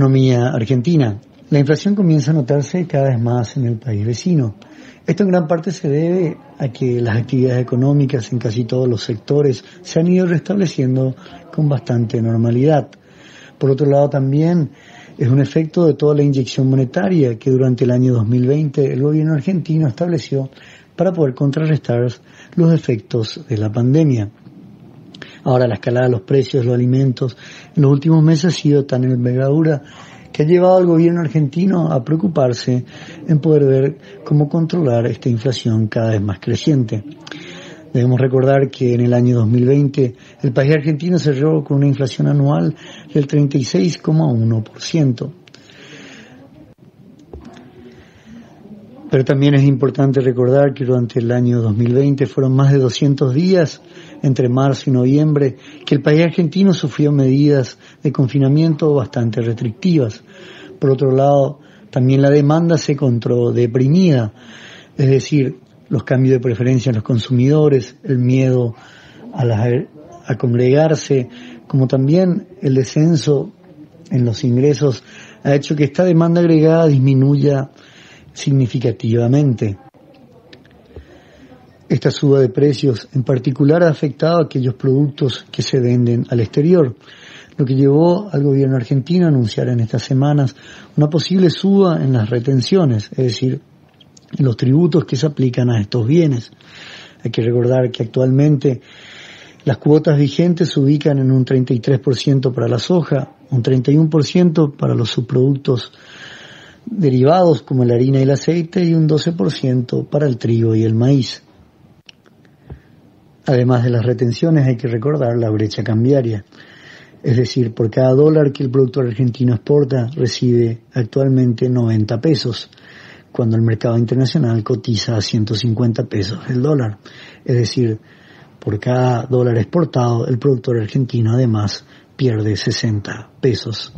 economía argentina. La inflación comienza a notarse cada vez más en el país vecino. Esto en gran parte se debe a que las actividades económicas en casi todos los sectores se han ido restableciendo con bastante normalidad. Por otro lado, también es un efecto de toda la inyección monetaria que durante el año 2020 el gobierno argentino estableció para poder contrarrestar los efectos de la pandemia. Ahora la escalada de los precios los alimentos en los últimos meses ha sido tan envergadura que ha llevado al gobierno argentino a preocuparse en poder ver cómo controlar esta inflación cada vez más creciente. Debemos recordar que en el año 2020 el país argentino cerró con una inflación anual del 36,1%. Pero también es importante recordar que durante el año 2020 fueron más de 200 días entre marzo y noviembre que el país argentino sufrió medidas de confinamiento bastante restrictivas. Por otro lado, también la demanda se encontró deprimida, es decir, los cambios de preferencia en los consumidores, el miedo a, a congregarse, como también el descenso en los ingresos ha hecho que esta demanda agregada disminuya significativamente. Esta suba de precios en particular ha afectado a aquellos productos que se venden al exterior, lo que llevó al gobierno argentino a anunciar en estas semanas una posible suba en las retenciones, es decir, los tributos que se aplican a estos bienes. Hay que recordar que actualmente las cuotas vigentes se ubican en un 33% para la soja, un 31% para los subproductos derivados como la harina y el aceite y un 12% para el trigo y el maíz. Además de las retenciones hay que recordar la brecha cambiaria. Es decir, por cada dólar que el productor argentino exporta recibe actualmente 90 pesos, cuando el mercado internacional cotiza a 150 pesos el dólar. Es decir, por cada dólar exportado el productor argentino además pierde 60 pesos.